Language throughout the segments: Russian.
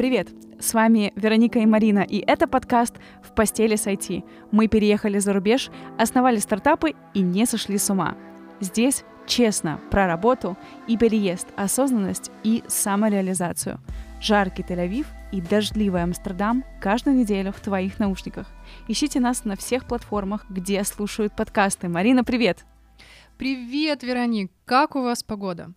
Привет! С вами Вероника и Марина, и это подкаст «В постели с IT». Мы переехали за рубеж, основали стартапы и не сошли с ума. Здесь честно про работу и переезд, осознанность и самореализацию. Жаркий Тель-Авив и дождливый Амстердам каждую неделю в твоих наушниках. Ищите нас на всех платформах, где слушают подкасты. Марина, привет! Привет, Вероник! Как у вас погода?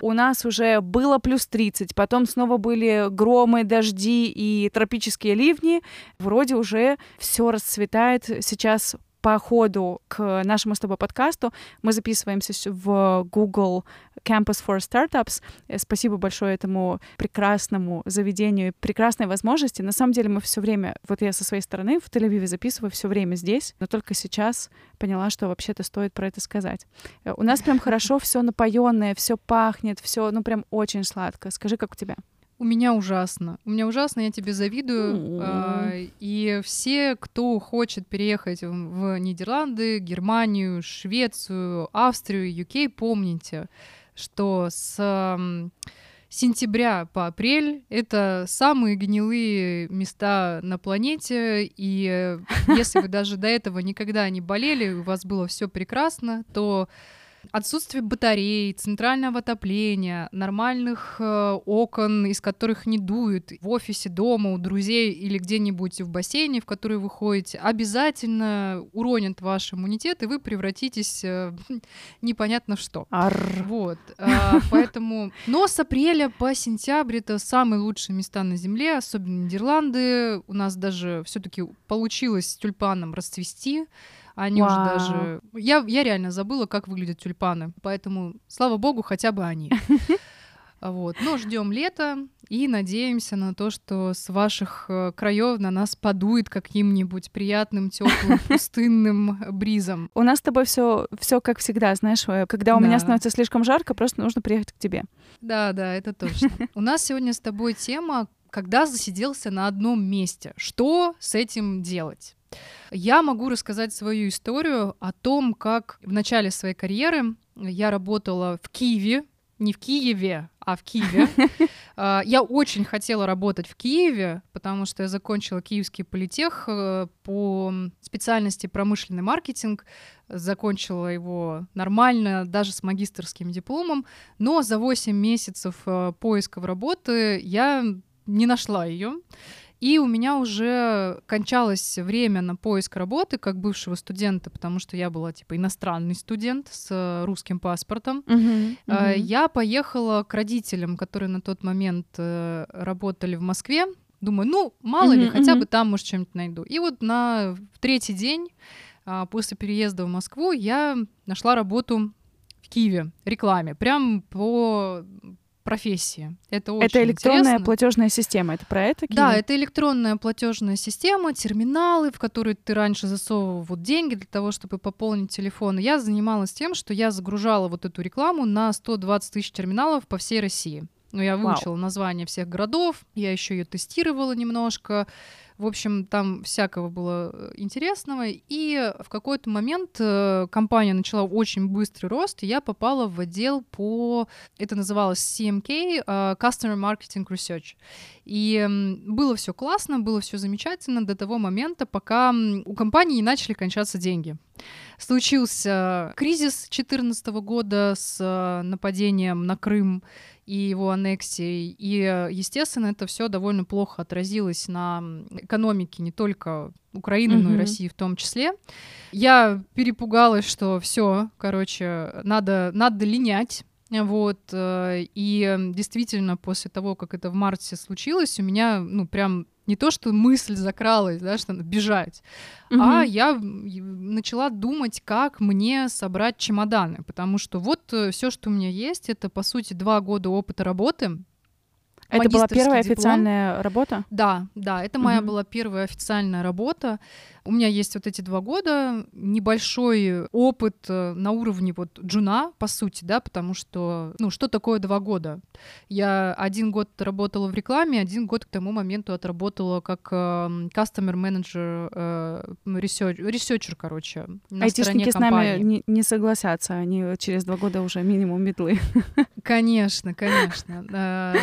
У нас уже было плюс 30, потом снова были громы, дожди и тропические ливни. Вроде уже все расцветает. Сейчас по ходу к нашему с тобой подкасту мы записываемся в Google Campus for Startups. Э, спасибо большое этому прекрасному заведению, прекрасной возможности. На самом деле мы все время, вот я со своей стороны в Тель-Авиве записываю все время здесь, но только сейчас поняла, что вообще-то стоит про это сказать. Э, у нас прям хорошо все напоенное, все пахнет, все, ну прям очень сладко. Скажи, как у тебя? У меня ужасно. У меня ужасно, я тебе завидую. Mm-hmm. И все, кто хочет переехать в Нидерланды, Германию, Швецию, Австрию, UK, помните, что с сентября по апрель это самые гнилые места на планете, и если вы даже до этого никогда не болели, у вас было все прекрасно, то Отсутствие батарей, центрального отопления, нормальных э, окон, из которых не дует, в офисе, дома, у друзей или где-нибудь в бассейне, в который вы ходите, обязательно уронят ваш иммунитет, и вы превратитесь э, непонятно в что. Арр. Вот. Э, поэтому... Но с апреля по сентябрь это самые лучшие места на Земле, особенно Нидерланды. У нас даже все таки получилось с тюльпаном расцвести. Они Вау. уже даже... Я, я реально забыла, как выглядят тюльпаны. Поэтому, слава богу, хотя бы они. Вот. Но ждем лета и надеемся на то, что с ваших э, краев на нас подует каким-нибудь приятным, теплым, пустынным бризом. У нас с тобой все, все как всегда, знаешь, э, когда у да. меня становится слишком жарко, просто нужно приехать к тебе. Да, да, это точно. У нас сегодня с тобой тема, когда засиделся на одном месте. Что с этим делать? Я могу рассказать свою историю о том, как в начале своей карьеры я работала в Киеве, не в Киеве, а в Киеве. А, я очень хотела работать в Киеве, потому что я закончила Киевский политех э, по специальности промышленный маркетинг, закончила его нормально, даже с магистрским дипломом, но за 8 месяцев э, поисков работы я не нашла ее. И у меня уже кончалось время на поиск работы как бывшего студента, потому что я была типа иностранный студент с русским паспортом. Uh-huh, uh-huh. Я поехала к родителям, которые на тот момент э, работали в Москве. Думаю, ну, мало uh-huh, ли, хотя uh-huh. бы там, может, что-нибудь найду. И вот на третий день а, после переезда в Москву я нашла работу в Киеве, рекламе, прям по профессии. Это очень Это электронная интересно. платежная система, это про это? Киви? Да, это электронная платежная система, терминалы, в которые ты раньше засовывал вот деньги для того, чтобы пополнить телефон. Я занималась тем, что я загружала вот эту рекламу на 120 тысяч терминалов по всей России. Ну, я выучила Вау. название всех городов, я еще ее тестировала немножко, в общем, там всякого было э, интересного. И в какой-то момент э, компания начала очень быстрый рост, и я попала в отдел по... Это называлось CMK, э, Customer Marketing Research. И было все классно, было все замечательно до того момента, пока у компании не начали кончаться деньги. Случился кризис 2014 года с нападением на Крым и его аннексией. И, естественно, это все довольно плохо отразилось на экономике не только Украины, mm-hmm. но и России в том числе. Я перепугалась, что все, короче, надо, надо линять. Вот, э, и действительно, после того, как это в марте случилось, у меня, ну, прям не то, что мысль закралась, да, что надо бежать, угу. а я начала думать, как мне собрать чемоданы, потому что вот э, все, что у меня есть, это по сути два года опыта работы. Это была первая диплом. официальная работа? Да, да, это моя была первая официальная работа. У меня есть вот эти два года, небольшой опыт э, на уровне вот джуна, по сути, да, потому что, ну, что такое два года? Я один год работала в рекламе, один год к тому моменту отработала как э, customer manager, э, researcher, короче, на Айтишники с нами не, не согласятся, они через два года уже минимум мидлы. Конечно, конечно. Э,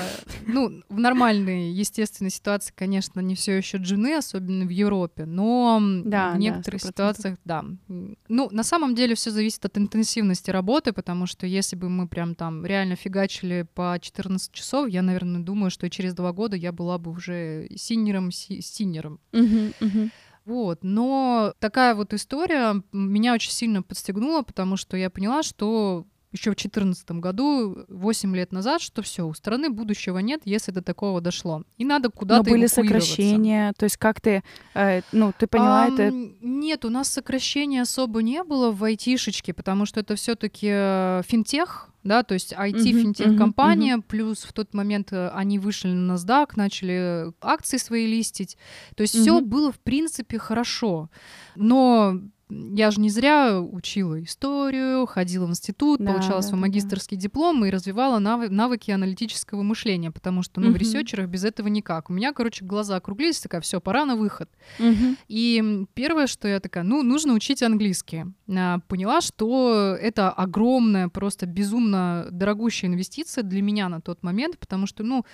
ну, в нормальной, естественной ситуации, конечно, не все еще джуны, особенно в Европе, но да, в некоторых да, ситуациях, да. Ну, на самом деле все зависит от интенсивности работы, потому что если бы мы прям там реально фигачили по 14 часов, я, наверное, думаю, что через два года я была бы уже сеньором, сеньором. Uh-huh, uh-huh. Вот, но такая вот история меня очень сильно подстегнула, потому что я поняла, что еще в 2014 году, 8 лет назад, что все, у страны будущего нет, если до такого дошло. И надо куда-то Но были сокращения, то есть как ты, э, ну, ты поняла а, это? Нет, у нас сокращений особо не было в айтишечке, потому что это все таки э, финтех, да, то есть IT-финтех-компания, uh-huh, uh-huh, uh-huh. плюс в тот момент э, они вышли на NASDAQ, начали акции свои листить, то есть uh-huh. все было в принципе хорошо, но я же не зря учила историю, ходила в институт, да, получала да, свой магистрский да. диплом и развивала нав- навыки аналитического мышления, потому что, ну, угу. в ресерчерах без этого никак. У меня, короче, глаза округлились, такая, все, пора на выход. Угу. И первое, что я такая, ну, нужно учить английский. А, поняла, что это огромная, просто безумно дорогущая инвестиция для меня на тот момент, потому что, ну,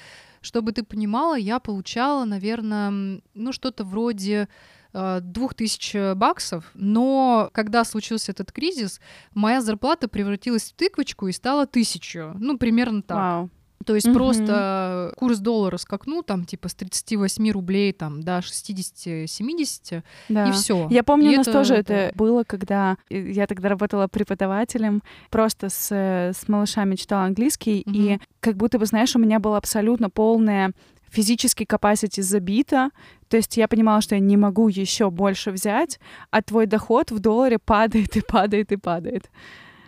чтобы ты понимала, я получала, наверное, ну, что-то вроде Э, двух тысяч баксов, но когда случился этот кризис, моя зарплата превратилась в тыквочку и стала тысячу. Ну, примерно так. Вау. То есть угу. просто курс доллара скакнул там типа с 38 рублей там до 60-70 да. и все. Я помню, и у нас это, тоже это... было, когда я тогда работала преподавателем, просто с, с малышами читала английский, угу. и как будто бы, знаешь, у меня была абсолютно полная физический capacity забито, то есть я понимала, что я не могу еще больше взять, а твой доход в долларе падает и падает и падает.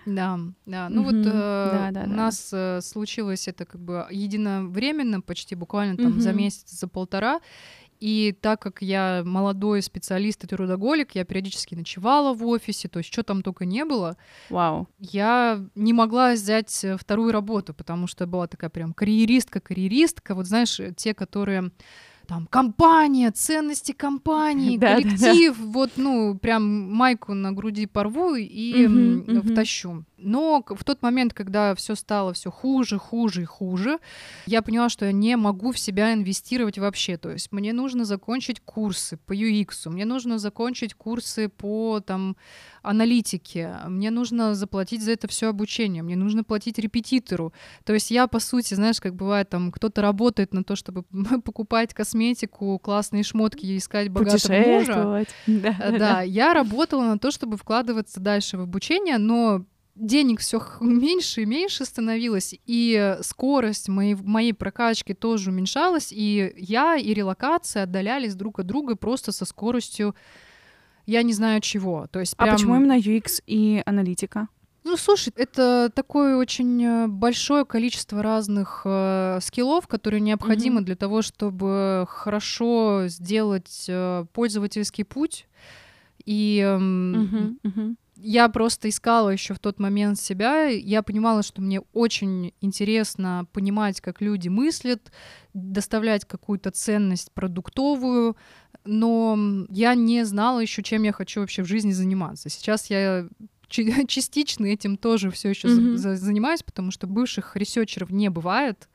Да, да. Ну mm-hmm. вот э, да, да, у да. нас э, случилось это как бы единовременно, почти буквально там mm-hmm. за месяц, за полтора. И так как я молодой специалист и трудоголик, я периодически ночевала в офисе, то есть что там только не было. Вау. Я не могла взять э, вторую работу, потому что была такая прям карьеристка-карьеристка. Вот знаешь, те, которые там компания, ценности компании, коллектив, вот, ну, прям майку на груди порву и втащу. Но в тот момент, когда все стало все хуже, хуже и хуже, я поняла, что я не могу в себя инвестировать вообще. То есть мне нужно закончить курсы по UX, мне нужно закончить курсы по там аналитике, мне нужно заплатить за это все обучение, мне нужно платить репетитору. То есть я, по сути, знаешь, как бывает, там кто-то работает на то, чтобы покупать косметику, классные шмотки и искать богатого мужа. Да, да, я работала на то, чтобы вкладываться дальше в обучение, но денег все меньше и меньше становилось, и скорость моей, моей прокачки тоже уменьшалась, и я и релокация отдалялись друг от друга просто со скоростью я не знаю чего. То есть прям... А почему именно UX и аналитика? Ну, слушай, это такое очень э, большое количество разных э, скиллов, которые необходимы mm-hmm. для того, чтобы хорошо сделать э, пользовательский путь. И э, mm-hmm. Mm-hmm я просто искала еще в тот момент себя. Я понимала, что мне очень интересно понимать, как люди мыслят, доставлять какую-то ценность продуктовую, но я не знала еще, чем я хочу вообще в жизни заниматься. Сейчас я частично этим тоже все еще mm-hmm. за- занимаюсь, потому что бывших ресерчеров не бывает.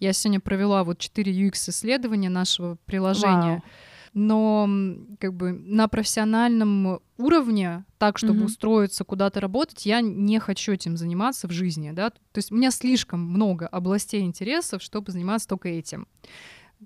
Я сегодня провела вот 4 UX-исследования нашего приложения. Wow но как бы на профессиональном уровне, так, чтобы mm-hmm. устроиться куда-то работать, я не хочу этим заниматься в жизни, да, то есть у меня слишком много областей интересов, чтобы заниматься только этим.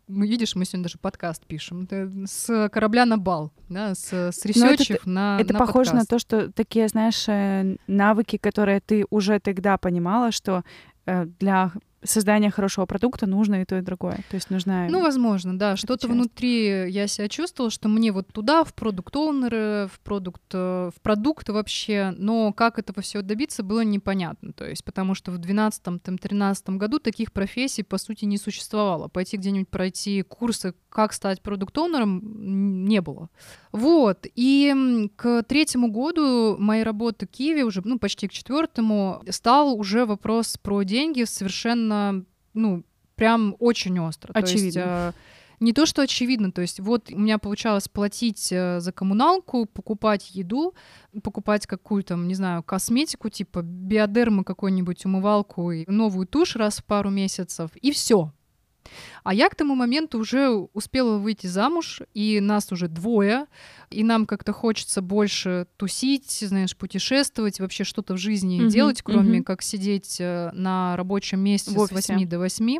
Мы, видишь, мы сегодня даже подкаст пишем. с корабля на бал, да, с, с ресерча в Это на похоже подкаст. на то, что такие, знаешь, э, навыки, которые ты уже тогда понимала, что э, для создания хорошего продукта нужно и то, и другое. То есть нужна... Ну, возможно, да. Что-то внутри я себя чувствовала, что мне вот туда, в продукт оунеры в продукт, э, в продукты вообще, но как этого всего добиться, было непонятно. То есть потому что в 2012-2013 году таких профессий, по сути, не существовало. Пойти где-нибудь пройти курсы как стать продукт-оунером, не было. Вот, и к третьему году моей работы в Киеве, уже, ну, почти к четвертому, стал уже вопрос про деньги совершенно, ну, прям очень остро. Очевидно. То есть, э, не то, что очевидно, то есть вот у меня получалось платить э, за коммуналку, покупать еду, покупать какую-то, не знаю, косметику, типа биодермы какой-нибудь, умывалку и новую тушь раз в пару месяцев, и все. А я к тому моменту уже успела выйти замуж, и нас уже двое, и нам как-то хочется больше тусить, знаешь, путешествовать, вообще что-то в жизни Мгм, делать, кроме мгм. как сидеть э, на рабочем месте с офисе. 8 до 8.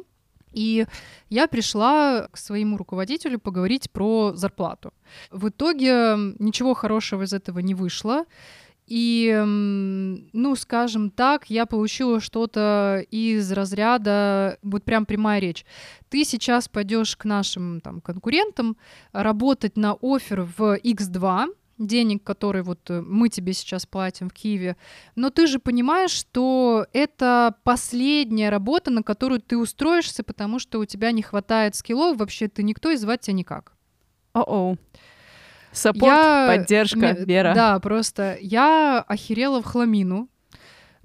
И я пришла к своему руководителю поговорить про зарплату. В итоге ничего хорошего из этого не вышло. И, ну, скажем так, я получила что-то из разряда, вот прям прямая речь. Ты сейчас пойдешь к нашим там конкурентам работать на офер в X2, денег, которые вот э, мы тебе сейчас платим в Киеве, но ты же понимаешь, что это последняя работа, на которую ты устроишься, потому что у тебя не хватает скиллов, вообще ты никто и звать тебя никак. О-оу. Саппорт, Я- поддержка, Мне- вера. Да, просто я охерела в хламину,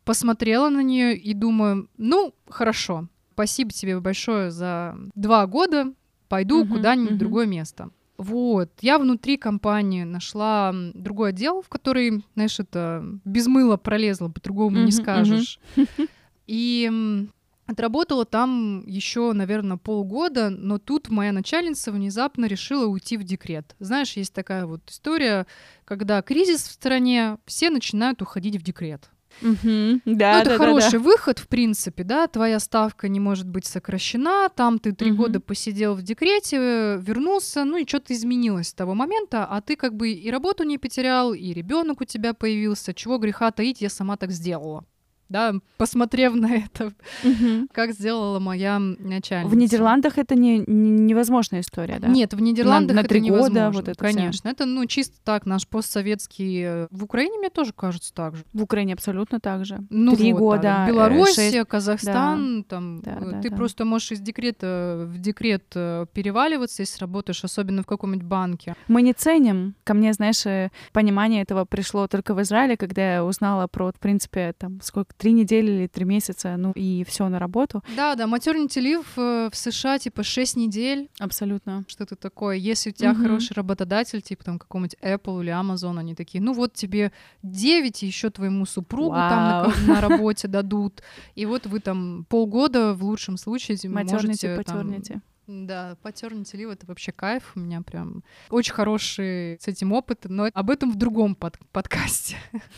посмотрела на нее и думаю, ну, хорошо, спасибо тебе большое за два года, пойду Мгм, куда-нибудь в мгм. другое место. Вот, я внутри компании нашла другой отдел, в который, знаешь, это без мыла пролезла, по-другому Мгм, не скажешь. И м, отработала там еще, наверное, полгода, но тут моя начальница внезапно решила уйти в декрет. Знаешь, есть такая вот история, когда кризис в стране, все начинают уходить в декрет. Мгм. Да, ну, это да, да, хороший да. выход, в принципе, да, твоя ставка не может быть сокращена, там ты три Мгм. года посидел в декрете, вернулся, ну и что-то изменилось с того момента, а ты как бы и работу не потерял, и ребенок у тебя появился, чего греха таить, я сама так сделала. Да, посмотрев на это, как сделала моя начальница. В Нидерландах это не, не- невозможная история, да? Нет, в Нидерландах на это три года невозможно. вот это. Конечно, это ну чисто так наш постсоветский. э, В Украине мне тоже кажется так же. В Украине абсолютно так же. Ну Три вот, года, да. э, Белоруссия, шесть- Казахстан, там Да, э, да, ты да. просто можешь из декрета в декрет переваливаться, если работаешь, особенно в каком-нибудь банке. Мы не ценим. Ко мне, знаешь, понимание этого пришло только в Израиле, когда я узнала про, в принципе, там, сколько, три недели или три месяца, ну, и все на работу. Да, да, maternity leave э, в США типа 6 недель, Абсолютно. что-то такое. Если у тебя Мгм. хороший работодатель, типа там какой-нибудь Apple или Amazon, они такие, ну вот тебе 9, и еще твоему супругу там на, Вау. на работе дадут. И вот вы там полгода в лучшем случае Матернити, можете там, патернити. Да, paternity leave — это вообще кайф. У меня прям очень хороший с этим опыт, но об этом в другом под- подкасте.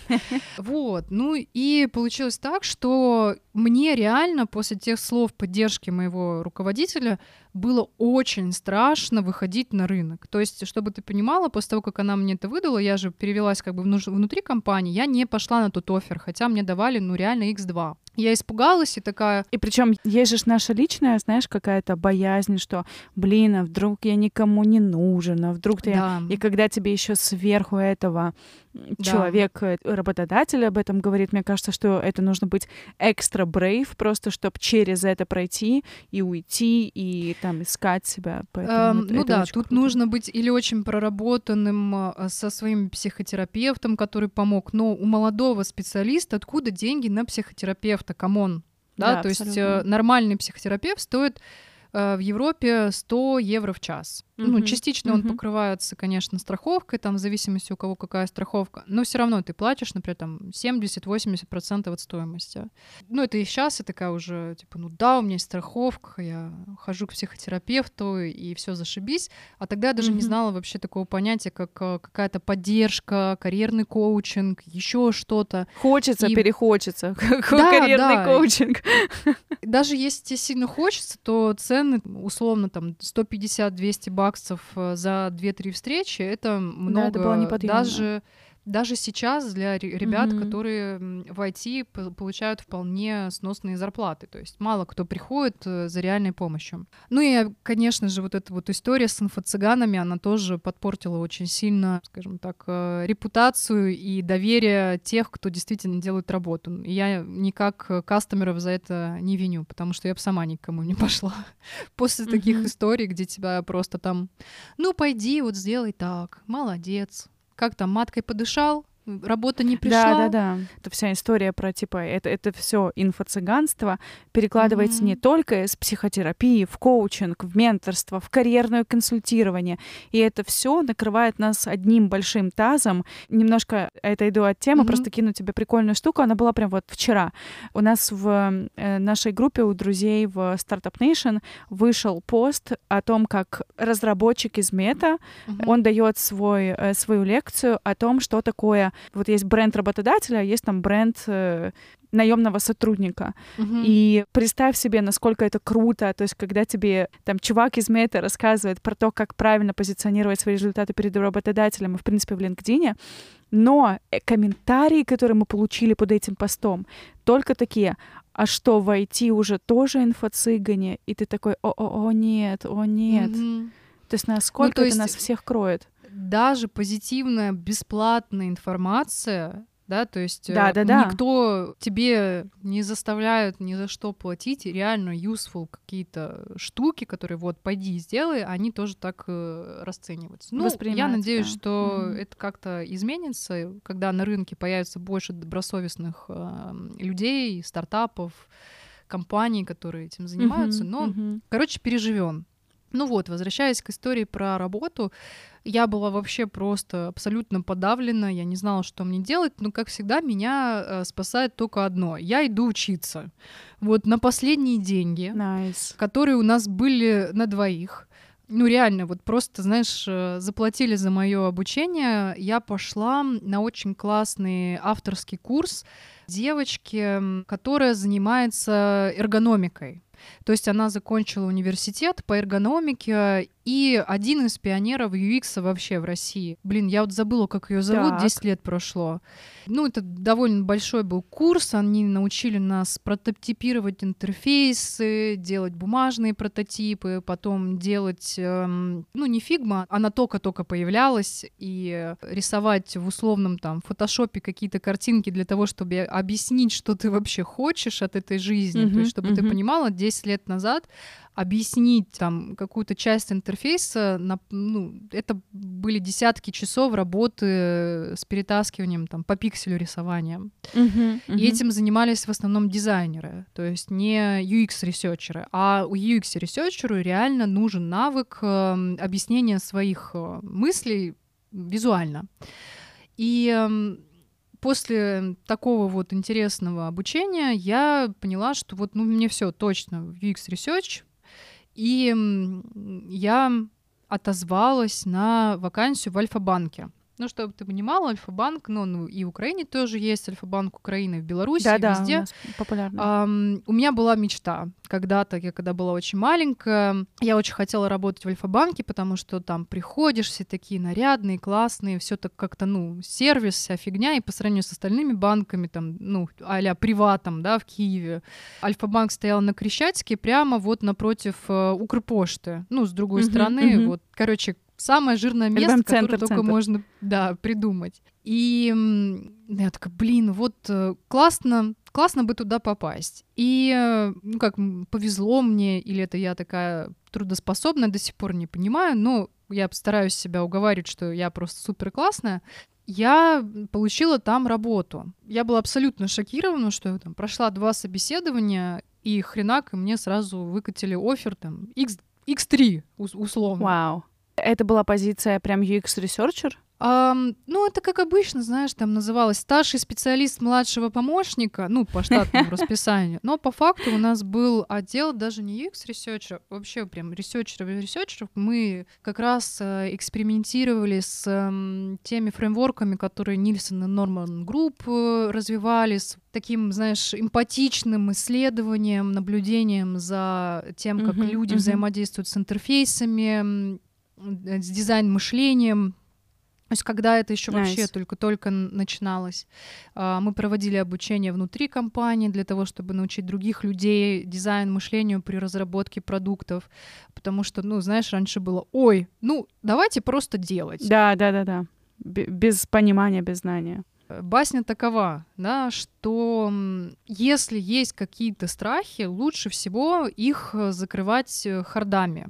Вот. Ну и получилось так, что мне реально после тех слов поддержки моего руководителя было очень страшно выходить на рынок. То есть, чтобы ты понимала, после того, как она мне это выдала, я же перевелась как бы внутри компании, я не пошла на тот офер, хотя мне давали, ну, реально X2. Я испугалась и такая, И причем есть же наша личная, знаешь, какая-то боязнь, что, блин, а вдруг я никому не нужен, а вдруг ты... да, И когда тебе еще сверху этого Да. человек, э, работодатель об этом говорит, мне кажется, что это нужно быть extra brave, просто чтобы через это пройти и уйти, и там искать себя. Поэтому Эм, это- ну это да, тут круто. нужно быть или очень проработанным э, со своим психотерапевтом, который помог. Но у молодого специалиста откуда деньги на психотерапевта? Come on. Да, Да, то есть э, абсолютно. нормальный психотерапевт стоит в Европе 100 евро в час. Ну, Мгм, частично он мгм. покрывается, конечно, страховкой, там, в зависимости у кого какая страховка, но все равно ты платишь, например, там 70-80% от стоимости. Ну, это и сейчас я такая уже, типа, ну да, у меня есть страховка, я хожу к психотерапевту, и все зашибись. А тогда я даже не Мгм. знала вообще такого понятия, как э, какая-то поддержка, карьерный коучинг, еще что-то. Хочется, и- перехочется. Как Да, карьерный да. коучинг. Даже если тебе сильно хочется, то цены, условно, там 150-200 баксов э, за 2-3 встречи, это много. было неподъемно. даже даже сейчас для ребят, mm-hmm. которые в IT получают вполне сносные зарплаты. То есть мало кто приходит э, за реальной помощью. Ну и, конечно же, вот эта вот история с инфо-цыганами, она тоже подпортила очень сильно, скажем так, э, репутацию и доверие тех, кто действительно делает работу. я никак кастомеров за это не виню, потому что я бы сама никому не пошла. После mm-hmm. таких историй, где тебя просто там, ну пойди, вот сделай так, молодец, как там, маткой подышал, работа не пришла. Да, да, да. Это вся история про типа это это все инфо-цыганство перекладывается mm-hmm. не только из психотерапии в коучинг, в менторство, в карьерное консультирование, и это все накрывает нас одним большим тазом. Немножко это иду от темы, mm-hmm. просто кину тебе прикольную штуку. Она была прям вот вчера. У нас в э, нашей группе у друзей в Startup Nation вышел пост о том, как разработчик из Мета, mm-hmm. он дает свой э, свою лекцию о том, что такое вот есть бренд работодателя, а есть там бренд э, наемного сотрудника. Uh-huh. И представь себе, насколько это круто. То есть, когда тебе там чувак из Мета рассказывает про то, как правильно позиционировать свои результаты перед работодателем и, в принципе, в LinkedIn, но э, комментарии, которые мы получили под этим постом, только такие, а что, в IT уже тоже инфо-цыгане? И ты такой, о-о-о, нет, о нет. Mm-hmm. То есть насколько ну, то есть... это нас всех кроет? Даже позитивная бесплатная информация, да, то есть да, да, да. никто тебе не заставляет ни за что платить, реально useful какие-то штуки, которые вот пойди сделай, они тоже так э, расцениваются. Ну, я надеюсь, да. что mm-hmm. это как-то изменится, когда на рынке появится больше добросовестных э, людей, стартапов, компаний, которые этим занимаются. Mm-hmm. Но, mm-hmm. короче, переживем. Ну вот, возвращаясь к истории про работу, я была вообще просто абсолютно подавлена, я не знала, что мне делать, но, как всегда, меня э, спасает только одно. Я иду учиться. Вот на последние деньги, nice. которые у нас были на двоих, ну реально, вот просто, знаешь, э, заплатили за мое обучение, я пошла на очень классный авторский курс девочки, которая занимается эргономикой. То есть она закончила университет по эргономике и один из пионеров UX вообще в России. Блин, я вот забыла, как ее зовут, так. 10 лет прошло. Ну, это довольно большой был курс, они научили нас прототипировать интерфейсы, делать бумажные прототипы, потом делать, эм, ну, не Figma, она только-только появлялась, и рисовать в условном там фотошопе какие-то картинки для того, чтобы объяснить, что ты вообще хочешь от этой жизни, mm-hmm, то есть чтобы mm-hmm. ты понимала, 10 лет назад объяснить там какую-то часть интерфейса, на, ну, это были десятки часов работы с перетаскиванием там по пикселю рисования. Uh-huh, uh-huh. И этим занимались в основном дизайнеры, то есть не UX-ресерчеры, а у UX-ресерчеру реально нужен навык э, объяснения своих э, мыслей визуально. И э, после такого вот интересного обучения я поняла, что вот ну, мне все точно в UX Research и я отозвалась на вакансию в Альфа-банке. Ну, чтобы ты понимала, Альфа-банк, ну, ну, и в Украине тоже есть Альфа-банк Украины, в Беларуси, да, везде. Да, популярно. Um, у меня была мечта. Когда-то, я когда была очень маленькая, я очень хотела работать в Альфа-банке, потому что там приходишь, все такие нарядные, классные, все так как-то, ну, сервис, вся фигня, и по сравнению с остальными банками, там, ну, а-ля Приватом, да, в Киеве. Альфа-банк стоял на Крещатике, прямо вот напротив uh, Укрпошты, ну, с другой uh-huh, стороны, uh-huh. вот, короче, самое жирное место, которое только можно да, придумать. И я такая, блин, вот э, классно, классно бы туда попасть. И, э, ну как, повезло мне, или это я такая трудоспособная, до сих пор не понимаю, но я стараюсь себя уговаривать, что я просто супер классная. Я получила там работу. Я была абсолютно шокирована, что я там прошла два собеседования, и хренак, и мне сразу выкатили оффер там X, X3 условно. Вау. Wow. Это была позиция прям UX-ресерчер? Um, ну, это как обычно, знаешь, там называлось старший специалист младшего помощника, ну, по штатному расписанию. Но по факту у нас был отдел даже не UX ресерчеров, вообще прям ресерчеров и ресерчеров. Мы как раз э, экспериментировали с э, теми фреймворками, которые Nielsen и Norman Group э, развивали, с таким, знаешь, эмпатичным исследованием, наблюдением за тем, как люди взаимодействуют с интерфейсами, с дизайн-мышлением, То есть, когда это еще Nice. вообще только-только начиналось, а, мы проводили обучение внутри компании для того, чтобы научить других людей дизайн мышлению при разработке продуктов, потому что, ну, знаешь, раньше было, ой, ну, давайте просто делать. Да, да, да, да. Без понимания, без знания. Э, Басня такова, да, что если есть какие-то страхи, лучше всего их э, закрывать э, хардами.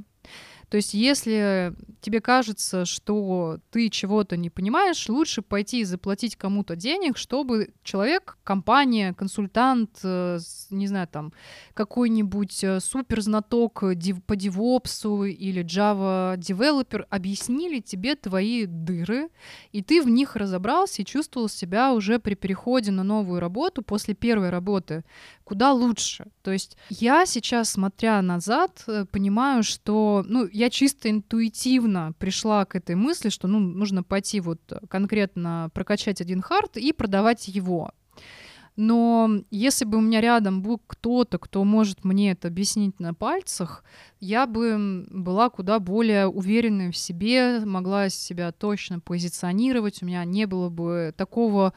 То есть, если тебе кажется, что ты чего-то не понимаешь, лучше пойти и заплатить кому-то денег, чтобы человек, компания, консультант, э, не знаю, там, какой-нибудь э, суперзнаток э, по девопсу или Java девелопер объяснили тебе твои дыры, и ты в них разобрался и чувствовал себя уже при переходе на новую работу после первой работы куда лучше. То есть я сейчас, смотря назад, понимаю, что, ну, я чисто интуитивно пришла к этой мысли, что, ну, нужно пойти вот конкретно прокачать один хард и продавать его. Но если бы у меня рядом был кто-то, кто может мне это объяснить на пальцах, я бы была куда более уверенной в себе, могла себя точно позиционировать, у меня не было бы такого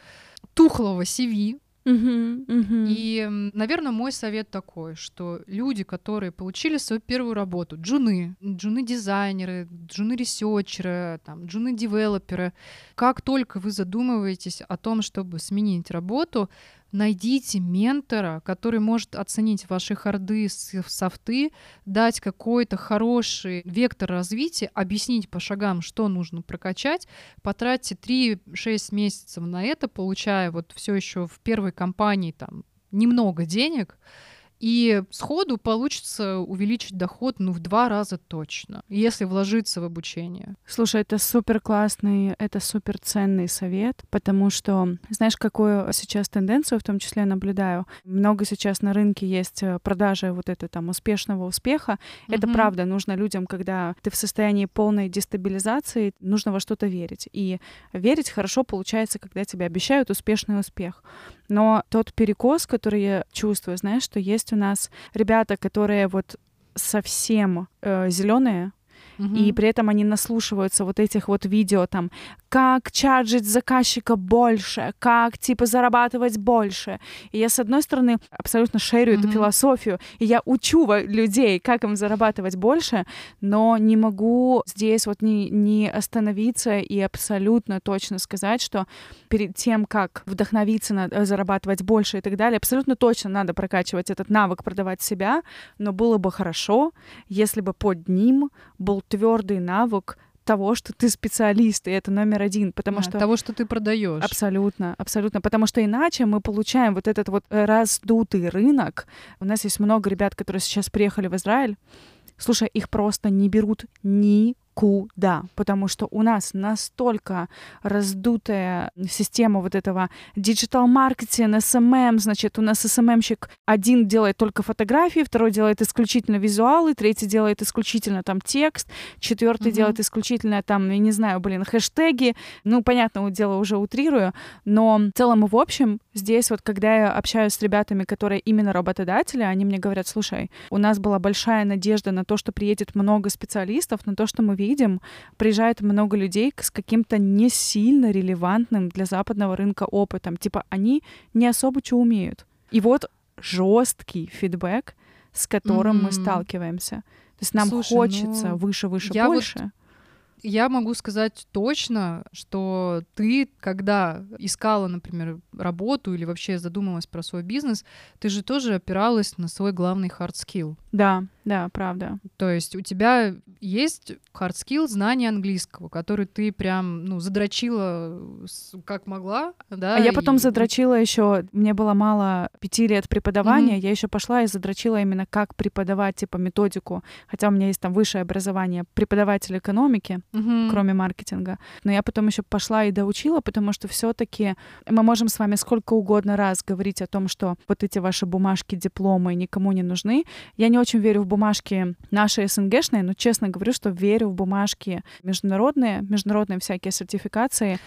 тухлого CV, Мгм, мгм. и, наверное, мой совет такой, что люди, которые получили свою первую работу, джуны, джуны-дизайнеры, джуны-ресерчеры, там, джуны-девелоперы, как только вы задумываетесь о том, чтобы сменить работу, найдите ментора, который может оценить ваши харды, софты, дать какой-то хороший вектор развития, объяснить по шагам, что нужно прокачать, потратьте 3-6 месяцев на это, получая вот все еще в первой компании там немного денег, и сходу получится увеличить доход ну, в два раза точно, если вложиться в обучение. Слушай, это супер классный, это супер ценный совет, потому что, знаешь, какую сейчас тенденцию в том числе наблюдаю? Много сейчас на рынке есть э, продажи вот это там успешного успеха. Это Мгм. правда, нужно людям, когда ты в состоянии полной дестабилизации, нужно во что-то верить. И верить хорошо получается, когда тебе обещают успешный успех. Но тот перекос, который я чувствую, знаешь, что есть у нас ребята, которые вот совсем зеленые, и при этом они наслушиваются вот этих вот видео там, как чарджить заказчика больше, как типа зарабатывать больше. И я, с одной стороны, абсолютно шерю эту философию, и я учу людей, как им зарабатывать больше, но не могу здесь вот не, не остановиться и абсолютно точно сказать, что перед тем, как вдохновиться на э, зарабатывать больше и так далее, абсолютно точно надо прокачивать этот навык продавать себя, но было бы хорошо, если бы под ним был твердый навык того, что ты специалист, и это номер один, потому А, что того, что ты продаешь. Абсолютно, абсолютно. Потому что иначе мы получаем вот этот вот э, раздутый рынок. У нас есть много ребят, которые сейчас приехали в Израиль. Слушай, их просто не берут никуда, потому что у нас настолько раздутая система вот этого диджитал-маркетинга, SMM, значит, у нас SMM-щик один делает только фотографии, второй делает исключительно визуалы, третий делает исключительно там текст, четвертый Мгм. делает исключительно там, я не знаю, блин, хэштеги, ну, понятное дело, уже утрирую, но в целом и в общем здесь вот, когда я общаюсь с ребятами, которые именно работодатели, они мне говорят, слушай, у нас была большая надежда на то, что приедет много специалистов, на то, что мы видим, приезжает много людей с каким-то не сильно релевантным для западного рынка опытом. Типа они не особо что умеют. И вот жесткий фидбэк, с которым мы Мгм. сталкиваемся. То есть нам Слушай, хочется ну, выше, выше, я вот больше. Я могу сказать точно, что ты, когда искала, например, работу или вообще задумалась про свой бизнес, ты же тоже опиралась на свой главный hard skill. Да, да, правда. То есть у тебя есть hard skill знание английского, который ты прям, ну, задрочила как могла, да? А я потом и- задрочила еще, мне было мало пяти лет преподавания, Мгм. я еще пошла и задрочила именно как преподавать, типа, методику. Хотя у меня есть там высшее образование преподаватель экономики, Мгм. кроме маркетинга. Но я потом еще пошла и доучила, потому что все-таки мы можем с вами сколько угодно раз говорить о том, что вот эти ваши бумажки, дипломы никому не нужны. Я не очень верю в бумажки наши СНГшные, но честно говорю, что верю в бумажки международные, международные всякие сертификации.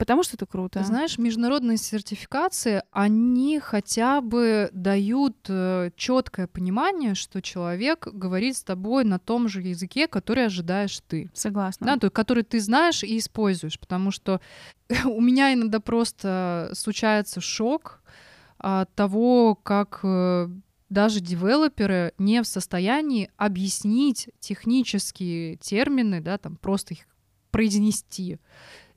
Потому что это круто. Знаешь, международные сертификации, они хотя бы дают э, четкое понимание, что человек говорит с тобой на том же языке, который ожидаешь ты. Согласна. Да, то есть который ты знаешь и используешь, потому что у меня иногда просто случается шок от того, как э, даже девелоперы не в состоянии объяснить технические термины, да, там просто их произнести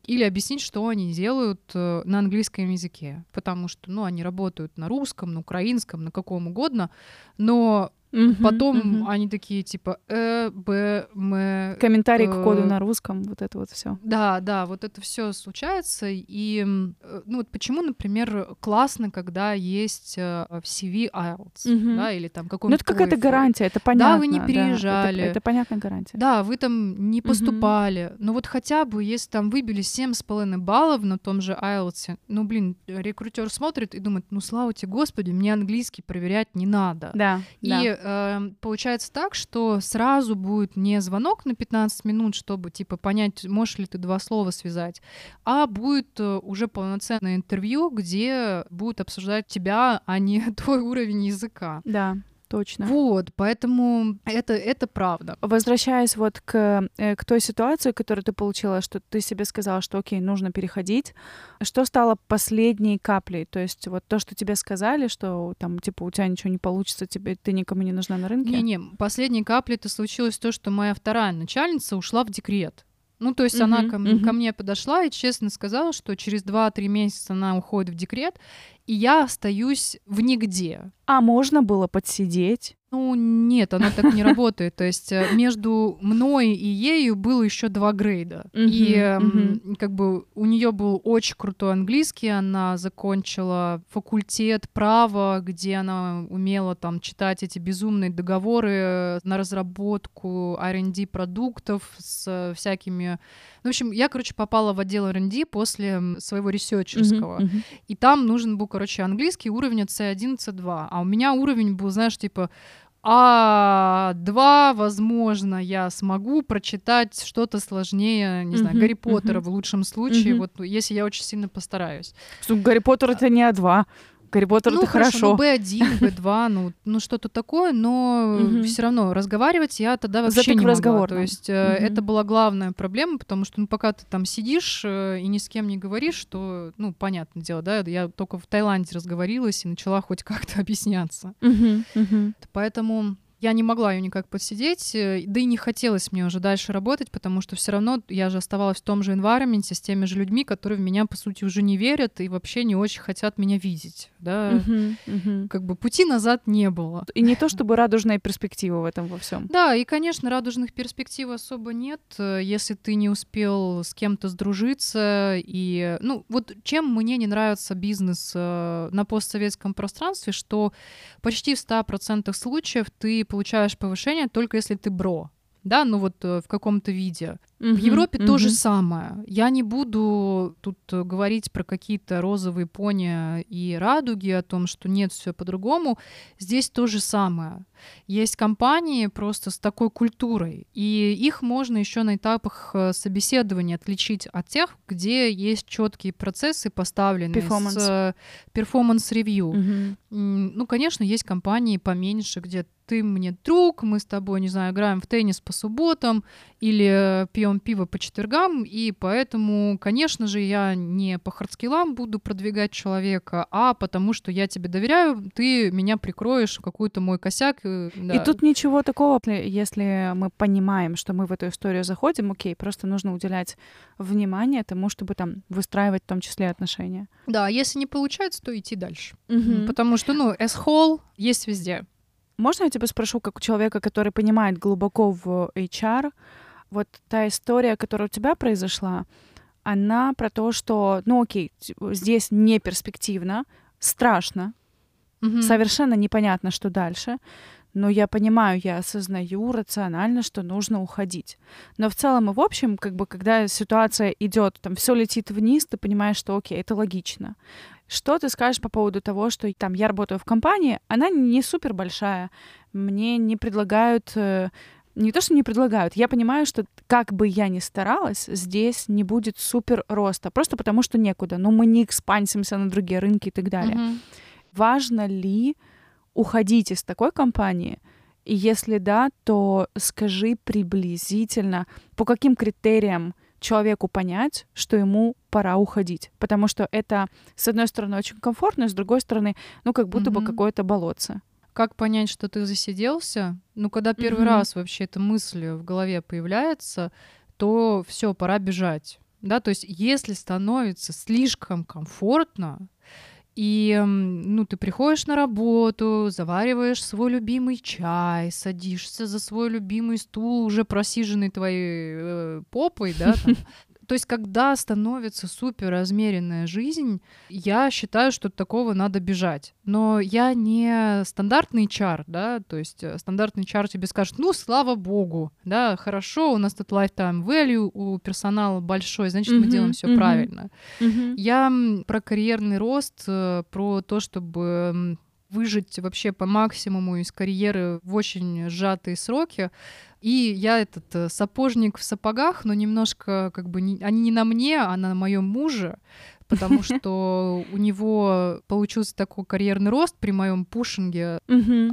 или объяснить, что они делают э, на английском языке, потому что, ну, они работают на русском, на украинском, на каком угодно, но Угу, Потом угу. они такие типа э, б, м. Комментарий э, к коду на русском, вот это вот все. Да, да, вот это все случается. И э, ну вот почему, например, классно, когда есть э, в CV IELTS, угу. да, или там какой-нибудь. Ну это какая-то гарантия, это понятно. Да, вы не переезжали. Да, это, это понятная гарантия. Да, вы там не поступали. Угу. Но вот хотя бы, если там выбили 7,5 баллов на том же IELTS, ну блин, рекрутер смотрит и думает, ну слава тебе, Господи, мне английский проверять не надо. Да. И да э, получается так, что сразу будет не звонок на 15 минут, чтобы типа понять, можешь ли ты два слова связать, а будет э, уже полноценное интервью, где будут обсуждать тебя, а не твой уровень языка. Да точно. Вот, поэтому это, это правда. Возвращаясь вот к, э, к той ситуации, которую ты получила, что ты себе сказала, что окей, нужно переходить, что стало последней каплей? То есть вот то, что тебе сказали, что там, типа, у тебя ничего не получится, тебе ты никому не нужна на рынке? Не-не, последней каплей это случилось то, что моя вторая начальница ушла в декрет. Ну, то есть uh-huh, она ко, uh-huh. ко мне подошла и честно сказала, что через 2-3 месяца она уходит в декрет, и я остаюсь в нигде. А можно было подсидеть? Ну, нет, оно так не работает. То есть э, между мной и ею было еще два грейда. И как бы у нее был очень крутой английский. Она закончила факультет права, где она умела там читать эти безумные договоры на разработку R&D продуктов с всякими ну, в общем, я, короче, попала в отдел R&D после своего ресерчерского. И там нужен был, короче, английский уровень C1, C2. А у меня уровень был, знаешь, типа а два, возможно, я смогу прочитать что-то сложнее, не знаю, Гарри Поттера в лучшем случае, вот если я очень сильно постараюсь. Гарри Поттер это не А2. Гарри Поттер ну, это хорошо. Ну, B1, B2, ну, ну что-то такое, но mm все равно разговаривать я тогда вообще Затык не могла. разговор. То есть mm это была главная проблема, потому что ну, пока ты там сидишь э, и ни с кем не говоришь, то, ну, понятное дело, да, я только в Таиланде разговорилась и начала хоть как-то объясняться. Mm-hmm. Поэтому я не могла ее никак посидеть, э, да и не хотелось мне уже дальше работать, потому что все равно я же оставалась в том же environment с теми же людьми, которые в меня, по сути, уже не верят и вообще не очень хотят меня видеть. Да? Uh-huh, uh-huh. Как бы пути назад не было. И не то чтобы радужная перспектива в этом во всем. Да, и, конечно, радужных перспектив особо нет, э, если ты не успел с кем-то сдружиться. И, ну, вот чем мне не нравится бизнес э, на постсоветском пространстве, что почти в 100% случаев ты получаешь повышение только если ты бро да, ну вот э, в каком-то виде. Uh-huh, в Европе uh-huh. то же самое. Я не буду тут э, говорить про какие-то розовые пони и радуги, о том, что нет, все по-другому. Здесь то же самое. Есть компании просто с такой культурой, и их можно еще на этапах э, собеседования отличить от тех, где есть четкие процессы поставлены Performance. с performance review. Uh-huh. Ну, конечно, есть компании поменьше, где ты мне друг, мы с тобой, не знаю, играем в теннис по субботам или пьем пиво по четвергам, и поэтому, конечно же, я не по хардскиллам буду продвигать человека, а потому что я тебе доверяю, ты меня прикроешь в какой-то мой косяк. Э, да. И тут ничего такого, если мы понимаем, что мы в эту историю заходим, окей, просто нужно уделять внимание тому, чтобы там выстраивать в том числе отношения. Да, если не получается, то идти дальше. Угу. Потому что, ну, S-hole есть везде. Можно я тебя спрошу, как у человека, который понимает глубоко в HR, вот та история, которая у тебя произошла, она про то, что, ну окей, здесь не перспективно, страшно, mm-hmm. совершенно непонятно, что дальше, но я понимаю, я осознаю рационально, что нужно уходить. Но в целом и в общем, как бы, когда ситуация идет, там все летит вниз, ты понимаешь, что окей, это логично. Что ты скажешь по поводу того, что там я работаю в компании, она не супер большая, мне не предлагают э, не то, что не предлагают, я понимаю, что как бы я ни старалась, здесь не будет супер роста, просто потому что некуда. Ну, мы не экспансимся на другие рынки и так далее. Мгм. Важно ли уходить из такой компании? И если да, то скажи приблизительно, по каким критериям человеку понять, что ему пора уходить. Потому что это, с одной стороны, очень комфортно, с другой стороны, ну, как будто бы Мгм. какое-то болотце. Как понять, что ты засиделся? Ну, когда первый Мгм. раз вообще эта мысль в голове появляется, то все, пора бежать. Да, то есть если становится слишком комфортно, и ну, ты приходишь на работу, завариваешь свой любимый чай, садишься за свой любимый стул, уже просиженный твоей э, попой, да, там. То есть, когда становится супер размеренная жизнь, я считаю, что от такого надо бежать. Но я не стандартный чар, да, то есть э, стандартный чар тебе скажет, ну, слава богу, да, хорошо, у нас тут lifetime value, у персонала большой, значит, мы Мгм, делаем все мгм. правильно. Я м, про карьерный рост, э, про то, чтобы выжить вообще по максимуму из карьеры в очень сжатые сроки. И я этот э, сапожник в сапогах, но немножко как бы не- они не на мне, а на моем муже, потому что у него получился такой карьерный рост при моем пушинге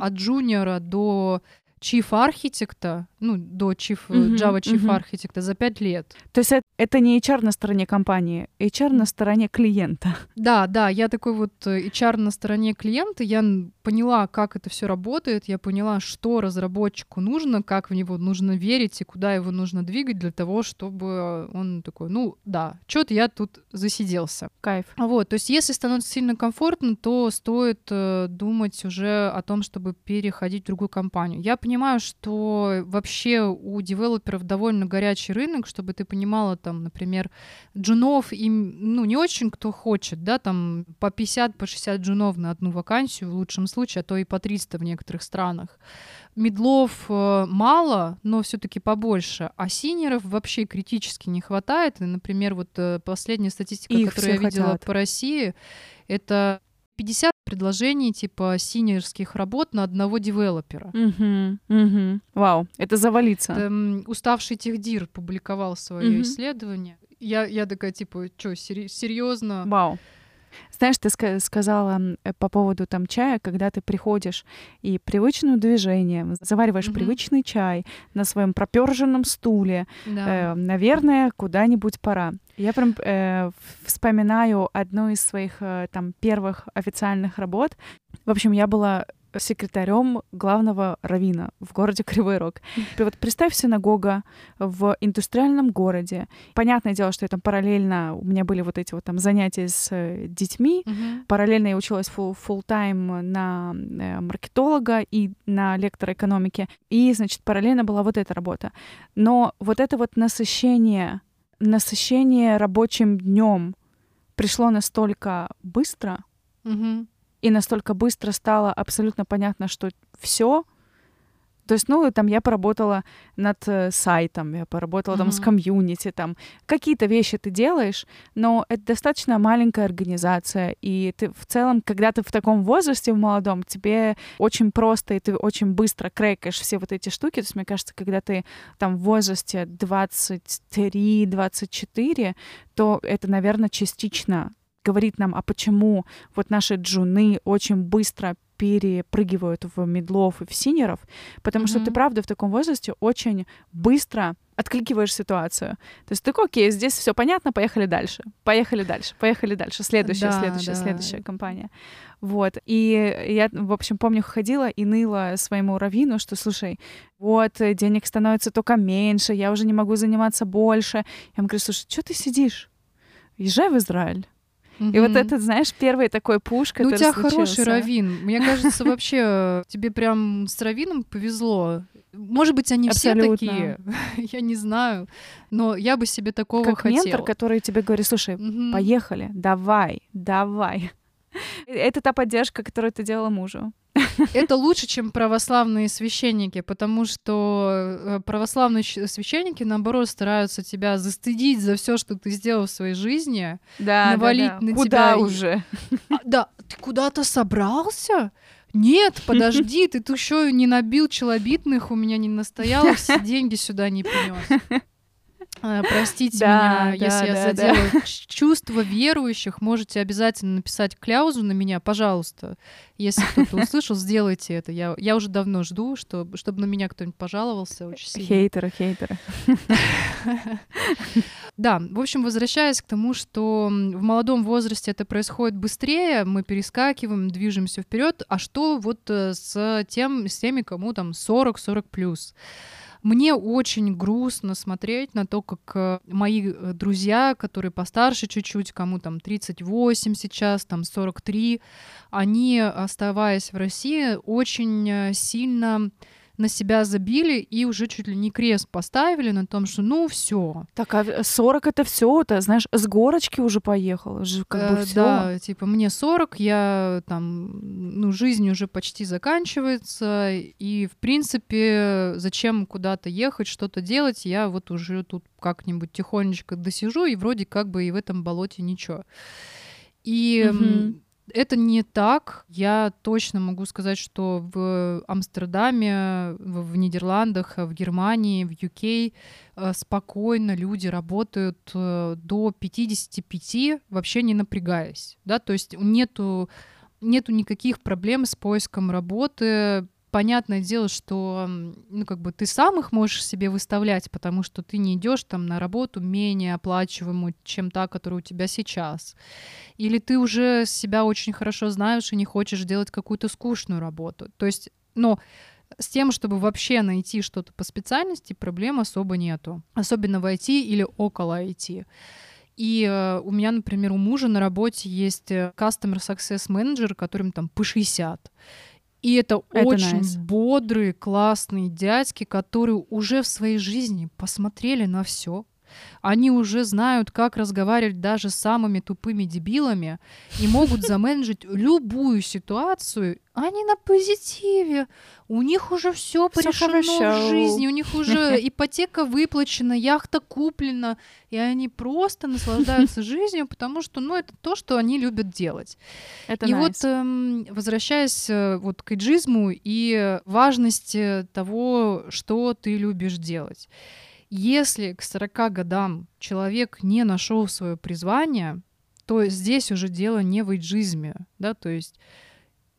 от джуниора до чиф архитекта, ну, до чиф, Мгм, Java чиф мгм. архитекта за пять лет. То есть это, это не HR на стороне компании, HR на стороне клиента. Да, да, я такой вот э, HR на стороне клиента, я поняла, как это все работает, я поняла, что разработчику нужно, как в него нужно верить и куда его нужно двигать для того, чтобы он такой, ну да, что-то я тут засиделся. Кайф. Вот, то есть если становится сильно комфортно, то стоит э, думать уже о том, чтобы переходить в другую компанию. Я понимаю, что вообще у девелоперов довольно горячий рынок, чтобы ты понимала, там, например, джунов им, ну, не очень кто хочет, да, там по 50, по 60 джунов на одну вакансию в лучшем случае, а то и по 300 в некоторых странах. Мидлов э, мало, но все-таки побольше, а сеньоров вообще критически не хватает. И, например, вот э, последняя статистика, Их которую я все видела хотят. по России, это 50 предложений типа сеньорских работ на одного девелопера. Мгм, мгм. Вау, это завалится. Это, м, уставший техдир публиковал свое Мгм. исследование. Я, я такая, типа, что, серьезно? Вау. Знаешь, ты ска- сказала э, по поводу там чая, когда ты приходишь и привычным движением завариваешь Мгм. привычный чай на своем проперженном стуле, Да. э, наверное, куда-нибудь пора. Я прям э, вспоминаю одну из своих э, там первых официальных работ. В общем, я была секретарем главного равина в городе Кривой Рог. Вот представь синагога в индустриальном городе. Понятное дело, что это параллельно у меня были вот эти вот там занятия с э, детьми. Мгм. Параллельно я училась фу- full-time на э, маркетолога и на лектора экономики. И, значит, параллельно была вот эта работа. Но вот это вот насыщение, насыщение рабочим днем пришло настолько быстро, Мгм. и настолько быстро стало абсолютно понятно, что все. То есть, ну, там я поработала над э, сайтом, я поработала там с комьюнити, там какие-то вещи ты делаешь, но это достаточно маленькая организация, и ты в целом, когда ты в таком возрасте, в молодом, тебе очень просто, и ты очень быстро крекаешь все вот эти штуки. То есть, мне кажется, когда ты там в возрасте 23-24, то это, наверное, частично говорит нам, а почему вот наши джуны очень быстро перепрыгивают в медлов и в синеров, потому что ты, правда, в таком возрасте очень быстро откликиваешь ситуацию. То есть ты такой, окей, здесь все понятно, поехали дальше, поехали дальше, поехали дальше, следующая, Да, следующая, да. следующая компания. Вот. И я, в общем, помню, ходила и ныла своему раввину, что, слушай, вот, э, денег становится только меньше, я уже не могу заниматься больше. Я ему говорю, слушай, что ты сидишь? Езжай в Израиль. И вот это, знаешь, первый такой пуш, Ну, который у тебя случился. хороший равин. Мне кажется, вообще э, тебе прям с равином повезло. Может быть, они Абсолютно. все такие, я не знаю, но я бы себе такого Как хотела. ментор, который тебе говорит, слушай, Мгм. поехали, давай, давай. Это та поддержка, которую ты делала мужу. Это лучше, чем православные священники, потому что э, православные священники, наоборот, стараются тебя застыдить за все, что ты сделал в своей жизни. Да, Навалить на Куда тебя и- уже? А, да, ты куда-то собрался? Нет, подожди, ты еще не набил челобитных, у меня не настояло, все деньги сюда не принес. Э, простите Да, меня, да, если я да, задела ч- чувства верующих, можете обязательно написать кляузу на меня, пожалуйста. Если кто-то услышал, сделайте это. Я, я уже давно жду, что, чтобы на меня кто-нибудь пожаловался очень сильно. Хейтеры, хейтеры. Да, в общем, возвращаясь к тому, что в молодом возрасте это происходит быстрее, мы перескакиваем, движемся вперед. А что вот э, с, тем, с теми, кому там 40-40 плюс? Мне очень грустно смотреть на то, как э, мои э, друзья, которые постарше чуть-чуть, кому там 38 сейчас, там 43, они, оставаясь в России, очень э, сильно на себя забили и уже чуть ли не крест поставили на том, что ну все. Так, а 40 это все, ты знаешь, с горочки уже поехал, же как бы Э, все. Да, типа мне 40, я там, ну, жизнь уже почти заканчивается, и, в принципе, зачем куда-то ехать, что-то делать, я вот уже тут как-нибудь тихонечко досижу, и вроде как бы и в этом болоте ничего. И Мгм. Это не так. Я точно могу сказать, что в Амстердаме, в Нидерландах, в Германии, в UK э, спокойно люди работают э, до 55, вообще не напрягаясь. Да? То есть нету, нету никаких проблем с поиском работы. Понятное дело, что ну, как бы ты сам их можешь себе выставлять, потому что ты не идешь там на работу менее оплачиваемую, чем та, которая у тебя сейчас. Или ты уже себя очень хорошо знаешь и не хочешь делать какую-то скучную работу. То есть, но с тем, чтобы вообще найти что-то по специальности, проблем особо нету. Особенно в IT или около IT. И э, у меня, например, у мужа на работе есть э, Customer Success Manager, которым там по 60. И это, Это очень nice. бодрые, классные дядьки, которые уже в своей жизни посмотрели на все. Они уже знают, как разговаривать даже с самыми тупыми дебилами и могут заменеджить любую ситуацию. Они на позитиве. У них уже все порешено хорошо. в жизни, у них уже ипотека выплачена, яхта куплена, и они просто наслаждаются жизнью, потому что, ну, это то, что они любят делать. Это и nice. вот, эм, возвращаясь э, вот к эйджизму и важности того, что ты любишь делать. Если к 40 годам человек не нашел свое призвание, то здесь уже дело не в эйджизме, да, то есть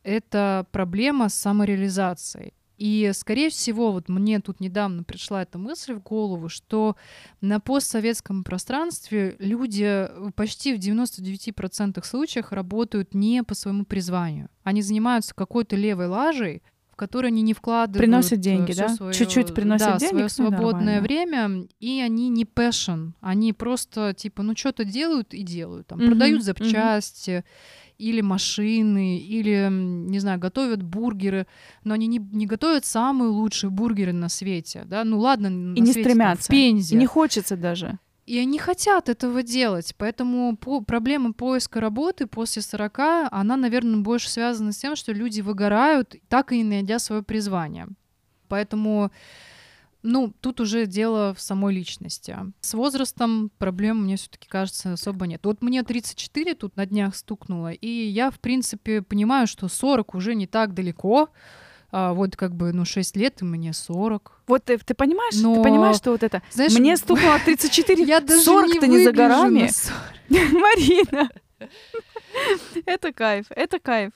это проблема с самореализацией. И, скорее всего, вот мне тут недавно пришла эта мысль в голову, что на постсоветском пространстве люди почти в 99% случаях работают не по своему призванию. Они занимаются какой-то левой лажей, в которой они не вкладывают Приносят э, деньги, да? своё- Чуть-чуть приносят да, денег, свое свободное время, и они не passion, они просто типа ну что-то делают и делают, там Мгм, продают запчасти или машины, или не знаю готовят бургеры, но они не, не готовят самые лучшие бургеры на свете, да, ну ладно, на И не свете, там, стремятся. в Пензе, И не хочется даже. И они хотят этого делать, поэтому по- проблема поиска работы после 40, она, наверное, больше связана с тем, что люди выгорают, так и не найдя свое призвание. Поэтому, ну, тут уже дело в самой личности. С возрастом проблем, мне все таки кажется, особо нет. Вот мне 34 тут на днях стукнуло, и я, в принципе, понимаю, что 40 уже не так далеко, а вот как бы, ну, 6 лет, и мне 40. Вот ты, ты понимаешь, Но, ты понимаешь, что вот это... Знаешь, Мне стукнуло 34, я даже 40-то не, не за горами. 40. Марина. Это кайф, это кайф.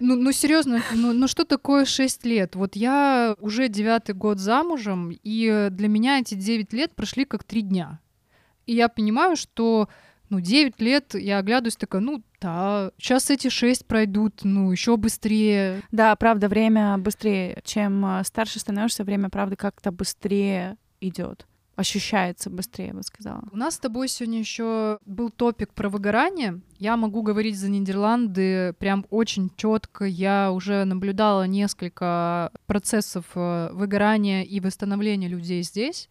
Ну, ну серьезно, ну, ну что такое 6 лет? Вот я уже девятый год замужем, и для меня эти 9 лет прошли как 3 дня. И я понимаю, что ну, 9 лет я оглядываюсь такая, ну да, сейчас эти 6 пройдут, ну, еще быстрее. Да, правда, время быстрее. Чем э, старше становишься, время, правда, как-то быстрее идет. Ощущается быстрее, я бы сказала. У нас с тобой сегодня еще был топик про выгорание. Я могу говорить за Нидерланды прям очень четко. Я уже наблюдала несколько процессов э, выгорания и восстановления людей здесь.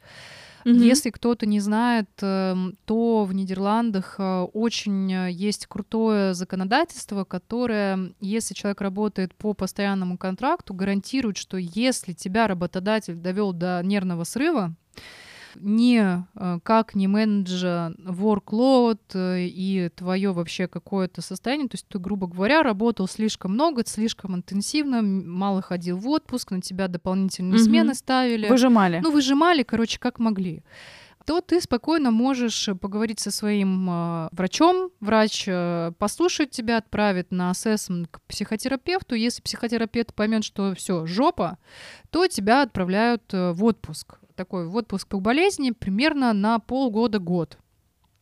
Если кто-то не знает, эм, то в Нидерландах э, очень э, есть крутое законодательство, которое, если человек работает по постоянному контракту, гарантирует, что если тебя работодатель довел до нервного срыва, не э, как не менеджа workload э, и твое вообще какое-то состояние. То есть ты, грубо говоря, работал слишком много, слишком интенсивно, мало ходил в отпуск, на тебя дополнительные угу. смены ставили. Выжимали. Ну, выжимали, короче, как могли то ты спокойно можешь поговорить со своим э, врачом. Врач э, послушает тебя, отправит на ассессмент к психотерапевту. Если психотерапевт поймет, что все жопа, то тебя отправляют э, в отпуск. Такой в отпуск по болезни примерно на полгода-год.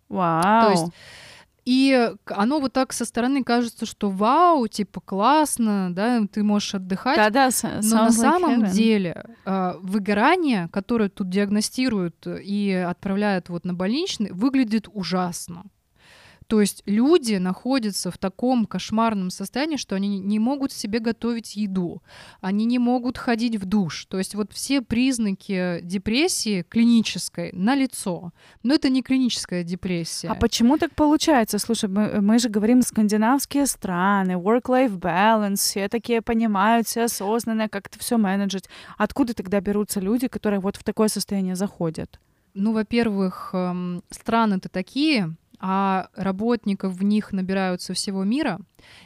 Вау. То есть и оно вот так со стороны кажется, что вау, типа классно, да, ты можешь отдыхать. Да-да, но на самом heaven. деле э, выгорание, которое тут диагностируют и отправляют вот на больничный, выглядит ужасно. То есть люди находятся в таком кошмарном состоянии, что они не могут себе готовить еду, они не могут ходить в душ. То есть вот все признаки депрессии клинической на лицо. Но это не клиническая депрессия. А почему так получается? Слушай, мы, мы же говорим скандинавские страны, work-life balance, все такие понимают, все осознанно, как это все менеджить. Откуда тогда берутся люди, которые вот в такое состояние заходят? Ну, во-первых, эм, страны-то такие, а работников в них набирают со всего мира.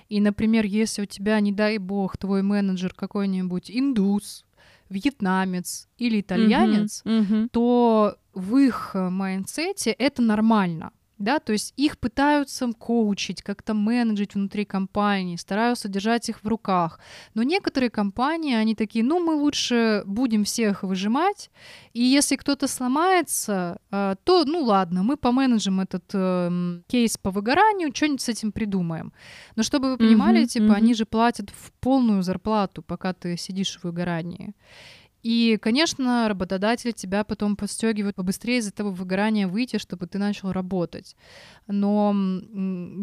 И, например, если у тебя, не дай бог, твой менеджер какой-нибудь индус, вьетнамец или итальянец, uh-huh, uh-huh. то в их майндсете это нормально да, то есть их пытаются коучить, как-то менеджить внутри компании, стараются держать их в руках. Но некоторые компании, они такие, ну, мы лучше будем всех выжимать, и если кто-то сломается, а, то, ну, ладно, мы поменеджим этот э, кейс по выгоранию, что-нибудь с этим придумаем. Но чтобы вы понимали, mm-hmm, типа, mm-hmm. они же платят в полную зарплату, пока ты сидишь в выгорании. И, конечно, работодатель тебя потом подстегивает побыстрее из этого выгорания выйти, чтобы ты начал работать. Но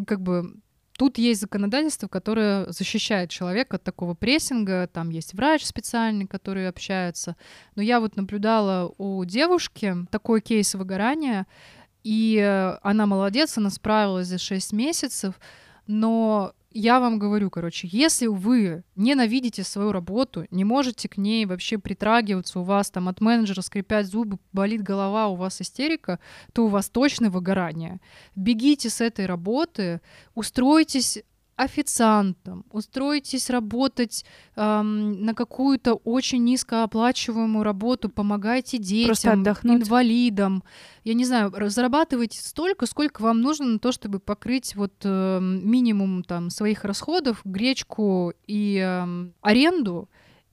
как бы Тут есть законодательство, которое защищает человека от такого прессинга. Там есть врач специальный, который общается. Но я вот наблюдала у девушки такой кейс выгорания, и она молодец, она справилась за 6 месяцев, но я вам говорю, короче, если вы ненавидите свою работу, не можете к ней вообще притрагиваться, у вас там от менеджера скрипят зубы, болит голова, у вас истерика, то у вас точно выгорание. Бегите с этой работы, устройтесь официантом, устроитесь работать эм, на какую-то очень низкооплачиваемую работу, помогайте детям, инвалидам. Я не знаю, зарабатывайте столько, сколько вам нужно на то, чтобы покрыть вот э, минимум там своих расходов, гречку и э, аренду.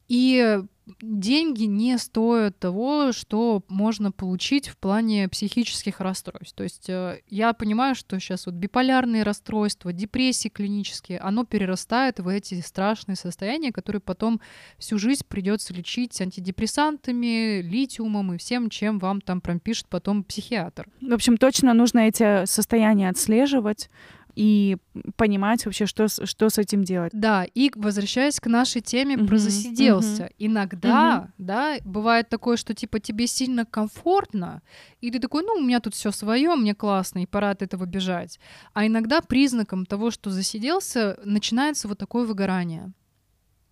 И деньги не стоят того, что можно получить в плане психических расстройств. То есть э, я понимаю, что сейчас вот биполярные расстройства, депрессии клинические, оно перерастает в эти страшные состояния, которые потом всю жизнь придется лечить антидепрессантами, литиумом и всем, чем вам там пропишет потом психиатр. В общем, точно нужно эти состояния отслеживать, и понимать вообще, что, что с этим делать. Да, и возвращаясь к нашей теме uh-huh, про засиделся. Uh-huh. Иногда, uh-huh. да, бывает такое, что типа тебе сильно комфортно, и ты такой, ну, у меня тут все свое, мне классно, и пора от этого бежать. А иногда признаком того, что засиделся, начинается вот такое выгорание.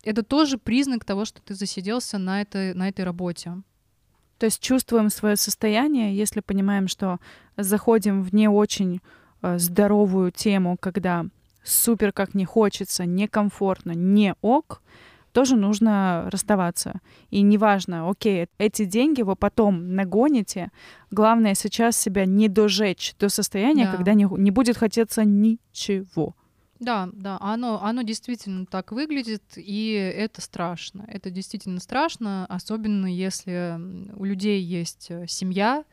Это тоже признак того, что ты засиделся на этой, на этой работе. То есть чувствуем свое состояние, если понимаем, что заходим в не очень здоровую тему, когда супер как не хочется, некомфортно, не ок, тоже нужно расставаться. И неважно, окей, эти деньги вы потом нагоните. Главное сейчас себя не дожечь до состояния, да. когда не, не будет хотеться ничего. Да, да, оно, оно действительно так выглядит, и это страшно. Это действительно страшно, особенно если у людей есть э, семья,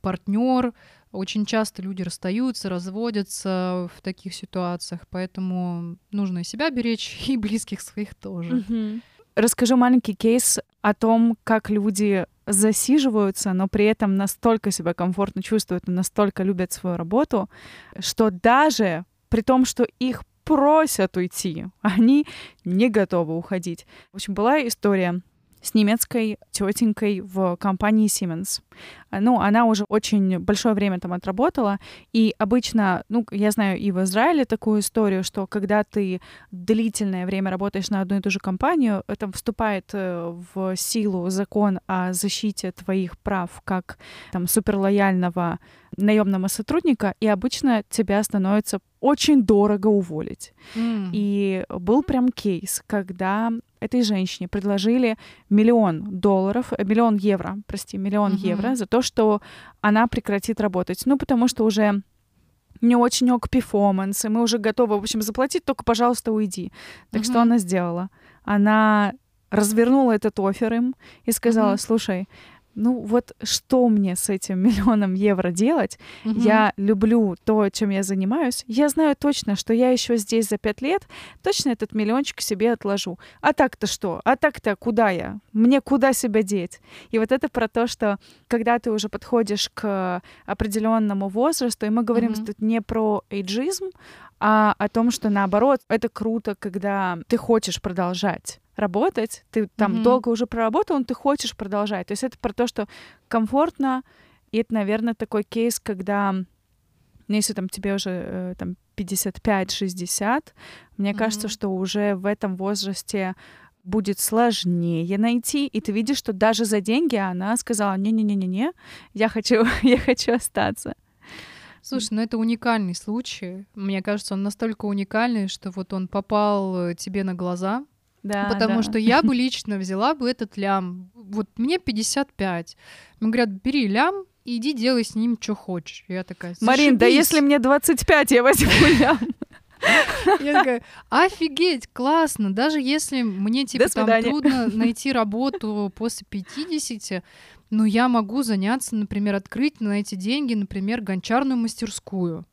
партнер, очень часто люди расстаются, разводятся в таких ситуациях, поэтому нужно и себя беречь, и близких своих тоже. Mm-hmm. Расскажу маленький кейс о том, как люди засиживаются, но при этом настолько себя комфортно чувствуют и настолько любят свою работу, что даже при том, что их просят уйти, они не готовы уходить. В общем, была история с немецкой тетенькой в компании Siemens. Ну, она уже очень большое время там отработала, и обычно, ну, я знаю и в Израиле такую историю, что когда ты длительное время работаешь на одну и ту же компанию, это вступает э, в силу закон о защите твоих прав как там суперлояльного наемного сотрудника, и обычно тебя становится очень дорого уволить. М. И был прям кейс, когда этой женщине предложили миллион долларов, э, миллион евро, прости, миллион Мгм. евро за то, что она прекратит работать. Ну, потому что уже не очень ок перформанс, и мы уже готовы, в общем, заплатить, только, пожалуйста, уйди. Так что Мгм. она сделала? Она развернула этот офер им и сказала, Мгм. слушай, ну вот что мне с этим миллионом евро делать? Мгм. Я люблю то, чем я занимаюсь. Я знаю точно, что я еще здесь за пять лет точно этот миллиончик себе отложу. А так-то что? А так-то куда я? Мне куда себя деть? И вот это про то, что когда ты уже подходишь к определенному возрасту, и мы говорим Мгм. тут не про эйджизм, а о том, что наоборот, это круто, когда ты хочешь продолжать работать, ты там Мгм. долго уже проработал, но ты хочешь продолжать. То есть это про то, что комфортно, и это, наверное, такой кейс, когда, ну, если там тебе уже э, там 55-60, мне кажется, Мгм. что уже в этом возрасте будет сложнее найти, и ты видишь, что даже за деньги она сказала, не-не-не-не-не, я хочу, я хочу остаться. Слушай, ну это уникальный случай. Мне кажется, он настолько уникальный, что вот он попал э, тебе на глаза. Да, потому да. что я бы лично взяла бы этот лям. Вот мне 55. Мне говорят, бери лям и иди делай с ним, что хочешь. Я такая, Марин, да «Зашибись». если мне 25, я возьму лям. Я такая, офигеть, классно. Даже если мне типа там трудно найти работу после 50, но я могу заняться, например, открыть на эти деньги, например, гончарную мастерскую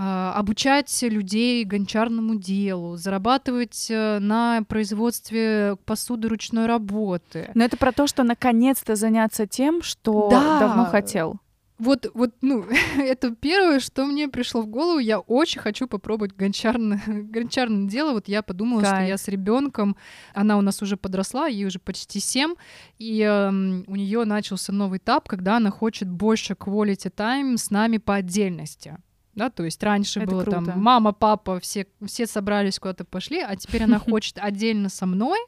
обучать людей гончарному делу, зарабатывать э, на производстве посуды ручной работы. Но это про то, что наконец-то заняться тем, что Да. давно хотел. Вот, вот, ну, это первое, что мне пришло в голову. Я очень хочу попробовать гончарное, гончарное дело. Вот я подумала, что Кайф. я с ребенком, она у нас уже подросла, ей уже почти 7, и эм, у нее начался новый этап, когда она хочет больше quality time с нами по отдельности. Да, то есть раньше Это было круто. там мама, папа, все, все собрались куда-то пошли, а теперь она хочет отдельно со мной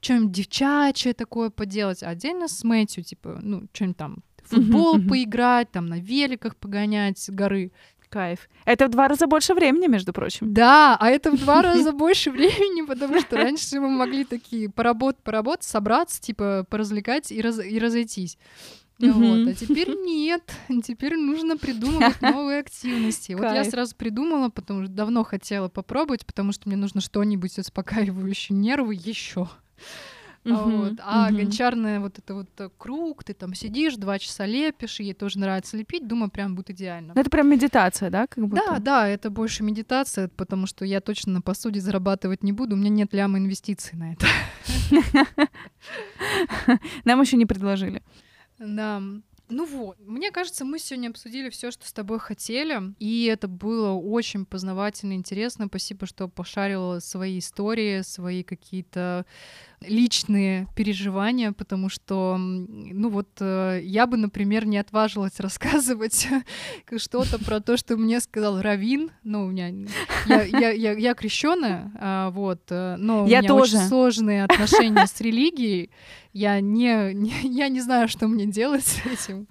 что-нибудь девчачье такое поделать, отдельно с Мэтью, типа, ну, что-нибудь там футбол поиграть, там на великах погонять с горы. Кайф. Это в два раза больше времени, между прочим. Да, а это в два раза больше времени, потому что раньше мы могли такие поработать, поработать, собраться, типа, поразвлекать и, раз- и разойтись. Вот, а теперь нет, теперь нужно придумывать новые активности. Вот я сразу придумала, потому что давно хотела попробовать, потому что мне нужно что-нибудь успокаивающее нервы еще. А вот. А гончарная вот это вот э, круг, ты там сидишь, два часа лепишь, ей тоже нравится лепить, думаю, прям будет идеально. Ну, Это прям медитация, да? Как будто? Да, да, это больше медитация, потому что я точно на посуде зарабатывать не буду, у меня нет ляма инвестиций на это. Нам еще не предложили. Да. Ну вот, мне кажется, мы сегодня обсудили все, что с тобой хотели, и это было очень познавательно, интересно. Спасибо, что пошарила свои истории, свои какие-то личные переживания, потому что, ну вот, э, я бы, например, не отважилась рассказывать что-то про то, что мне сказал Равин. Ну, у меня я, я, я, я крещенная, вот, э, но Я у меня тоже. очень сложные отношения с религией. Я не, не- я не знаю, что мне делать с этим.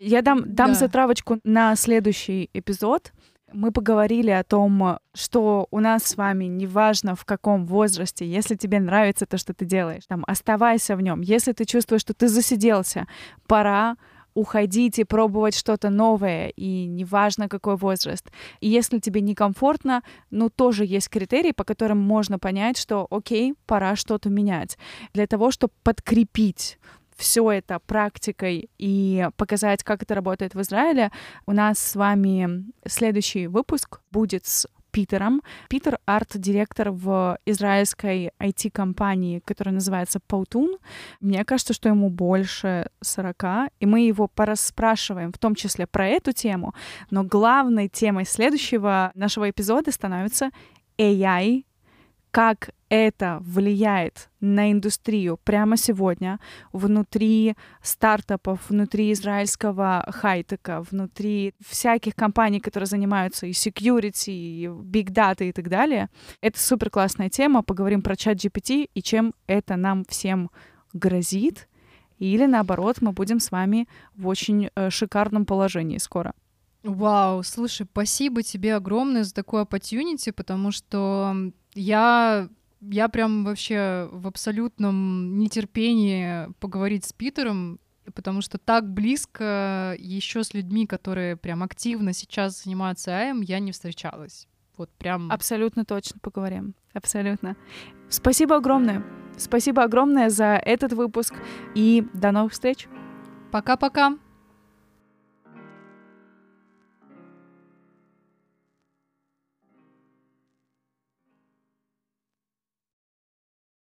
Я дам, дам Да. затравочку на следующий эпизод. Мы поговорили о том, что у нас с вами, неважно в каком возрасте, если тебе нравится то, что ты делаешь, там, оставайся в нем. Если ты чувствуешь, что ты засиделся, пора уходить и пробовать что-то новое, и неважно какой возраст. И если тебе некомфортно, ну тоже есть критерии, по которым можно понять, что окей, пора что-то менять. Для того, чтобы подкрепить все это практикой и показать, как это работает в Израиле, у нас с вами следующий выпуск будет с Питером. Питер — арт-директор в израильской IT-компании, которая называется Pautun. Мне кажется, что ему больше 40, и мы его порасспрашиваем, в том числе про эту тему. Но главной темой следующего нашего эпизода становится AI, как это влияет на индустрию прямо сегодня внутри стартапов, внутри израильского хайтека, внутри всяких компаний, которые занимаются и security, и big data и так далее. Это супер классная тема. Поговорим про чат GPT и чем это нам всем грозит. Или наоборот, мы будем с вами в очень э, шикарном положении скоро. Вау, слушай, спасибо тебе огромное за такое opportunity, потому что я я прям вообще в абсолютном нетерпении поговорить с Питером, потому что так близко еще с людьми, которые прям активно сейчас занимаются АЭМ, я не встречалась. Вот прям... Абсолютно точно поговорим. Абсолютно. Спасибо огромное. Спасибо огромное за этот выпуск и до новых встреч. Пока-пока.